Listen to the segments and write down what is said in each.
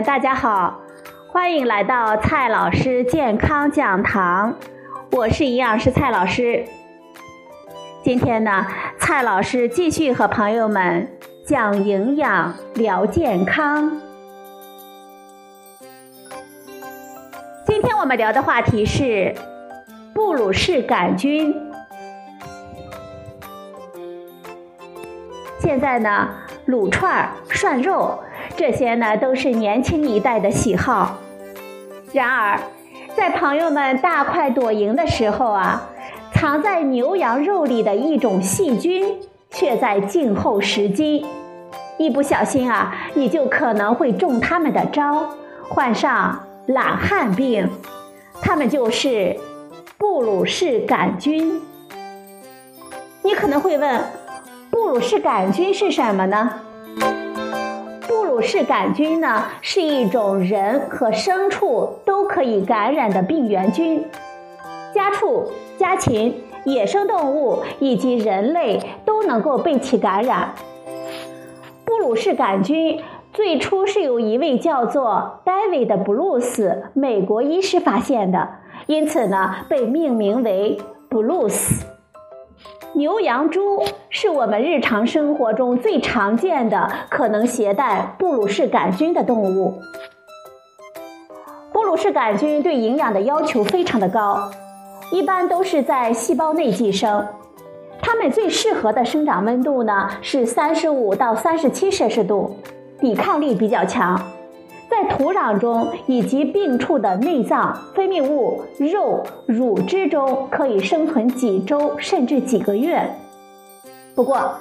大家好，欢迎来到蔡老师健康讲堂，我是营养师蔡老师。今天呢，蔡老师继续和朋友们讲营养、聊健康。今天我们聊的话题是布鲁氏杆菌。现在呢，卤串儿、涮肉这些呢，都是年轻一代的喜好。然而，在朋友们大快朵颐的时候啊，藏在牛羊肉里的一种细菌，却在静候时机。一不小心啊，你就可能会中他们的招，患上懒汉病。他们就是布鲁氏杆菌。你可能会问，布鲁氏杆菌是什么呢？布鲁氏杆菌呢，是一种人和牲畜都可以感染的病原菌。家畜、家禽、野生动物以及人类都能够被其感染。布鲁氏杆菌最初是由一位叫做 David 布鲁斯美国医师发现的，因此呢，被命名为 Blues。牛羊猪是我们日常生活中最常见的可能携带布鲁氏杆菌的动物。布鲁氏杆菌对营养的要求非常的高。一般都是在细胞内寄生，它们最适合的生长温度呢是三十五到三十七摄氏度，抵抗力比较强，在土壤中以及病处的内脏、分泌物、肉、乳汁中可以生存几周甚至几个月。不过，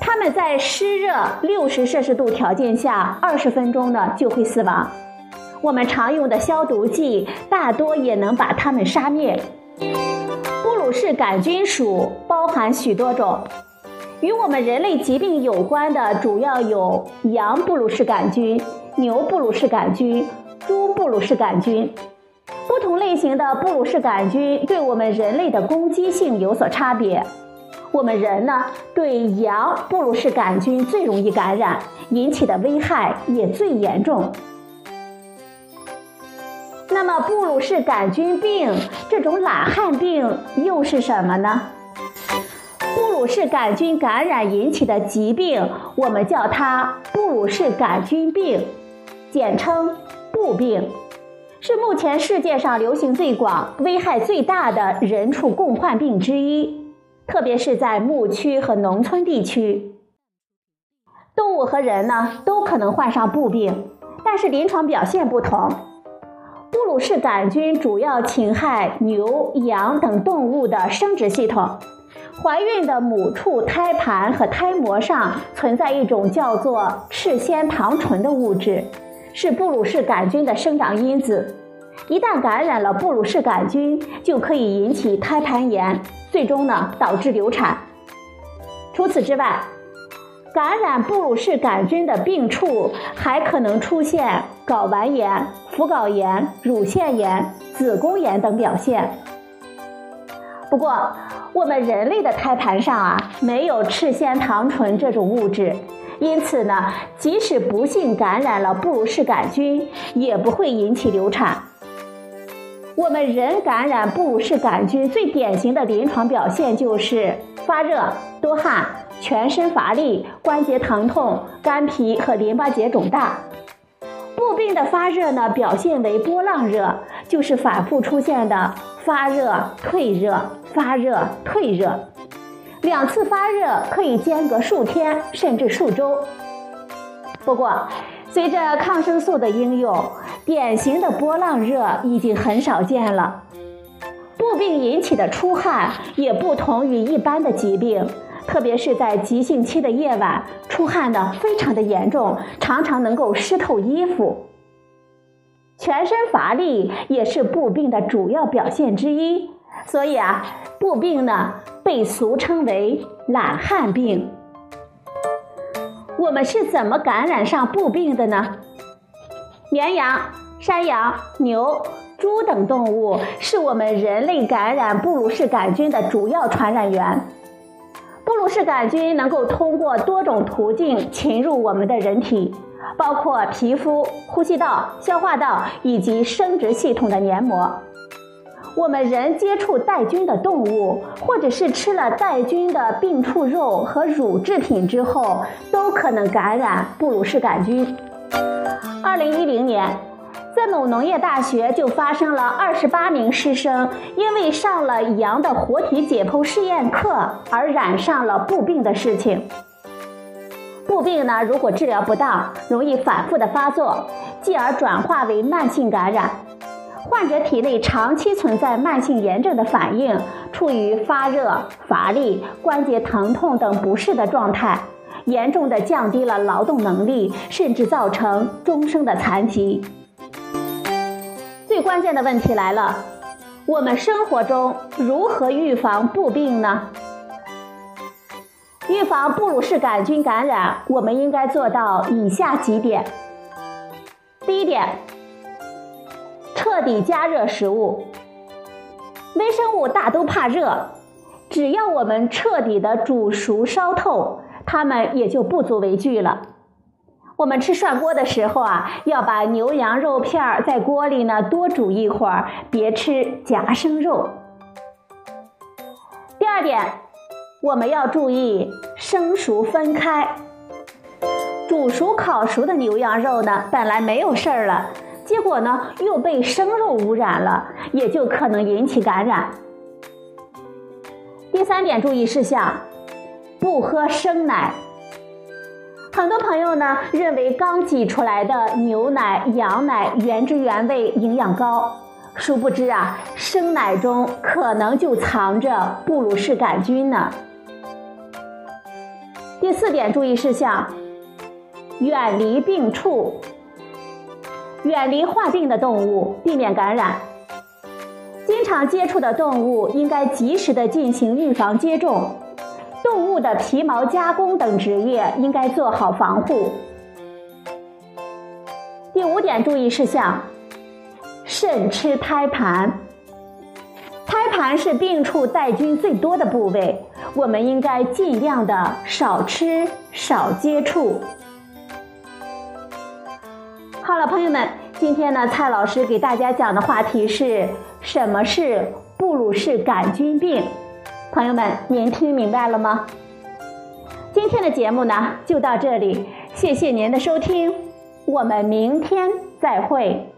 它们在湿热六十摄氏度条件下，二十分钟呢就会死亡。我们常用的消毒剂大多也能把它们杀灭。布鲁氏杆菌属包含许多种，与我们人类疾病有关的主要有羊布鲁氏杆菌、牛布鲁氏杆菌、猪布鲁氏杆菌。不同类型的布鲁氏杆菌对我们人类的攻击性有所差别。我们人呢，对羊布鲁氏杆菌最容易感染，引起的危害也最严重。那么，布鲁氏杆菌病这种懒汉病又是什么呢？布鲁氏杆菌感染引起的疾病，我们叫它布鲁氏杆菌病，简称布病，是目前世界上流行最广、危害最大的人畜共患病之一，特别是在牧区和农村地区。动物和人呢都可能患上布病，但是临床表现不同。布鲁氏杆菌主要侵害牛、羊等动物的生殖系统。怀孕的母畜胎盘和胎膜上存在一种叫做赤藓糖醇的物质，是布鲁氏杆菌的生长因子。一旦感染了布鲁氏杆菌，就可以引起胎盘炎，最终呢导致流产。除此之外，感染布鲁氏杆菌的病处还可能出现睾丸炎、附睾炎、乳腺炎、子宫炎等表现。不过，我们人类的胎盘上啊没有赤藓糖醇这种物质，因此呢，即使不幸感染了布鲁氏杆菌，也不会引起流产。我们人感染布鲁氏杆菌最典型的临床表现就是发热、多汗。全身乏力、关节疼痛、肝脾和淋巴结肿大。布病的发热呢，表现为波浪热，就是反复出现的发热、退热、发热、退热。两次发热可以间隔数天甚至数周。不过，随着抗生素的应用，典型的波浪热已经很少见了。布病引起的出汗也不同于一般的疾病。特别是在急性期的夜晚，出汗的非常的严重，常常能够湿透衣服。全身乏力也是布病的主要表现之一，所以啊，布病呢被俗称为懒汉病。我们是怎么感染上布病的呢？绵羊、山羊、牛、猪等动物是我们人类感染布鲁氏杆菌的主要传染源。布鲁氏杆菌能够通过多种途径侵入我们的人体，包括皮肤、呼吸道、消化道以及生殖系统的黏膜。我们人接触带菌的动物，或者是吃了带菌的病畜肉和乳制品之后，都可能感染布鲁氏杆菌。二零一零年，在某农业大学就发生了二十八名师生因为上了羊的活体解剖试验课而染上了布病的事情。布病呢，如果治疗不当，容易反复的发作，继而转化为慢性感染。患者体内长期存在慢性炎症的反应，处于发热、乏力、关节疼痛等不适的状态，严重的降低了劳动能力，甚至造成终生的残疾。最关键的问题来了，我们生活中如何预防布病呢？预防布鲁氏杆菌感染，我们应该做到以下几点。第一点。底加热食物，微生物大都怕热，只要我们彻底的煮熟烧透，它们也就不足为惧了。我们吃涮锅的时候啊，要把牛羊肉片在锅里呢多煮一会儿，别吃夹生肉。第二点，我们要注意生熟分开，煮熟、烤熟的牛羊肉呢，本来没有事儿了。结果呢，又被生肉污染了，也就可能引起感染。第三点注意事项：不喝生奶。很多朋友呢认为刚挤出来的牛奶、羊奶原汁原味、营养高，殊不知啊，生奶中可能就藏着布鲁氏杆菌呢。第四点注意事项：远离病畜。远离患病的动物，避免感染。经常接触的动物应该及时的进行预防接种。动物的皮毛加工等职业应该做好防护。第五点注意事项：慎吃胎盘。胎盘是病畜带菌最多的部位，我们应该尽量的少吃少接触。好了，朋友们，今天呢，蔡老师给大家讲的话题是什么是布鲁氏杆菌病？朋友们，您听明白了吗？今天的节目呢，就到这里，谢谢您的收听，我们明天再会。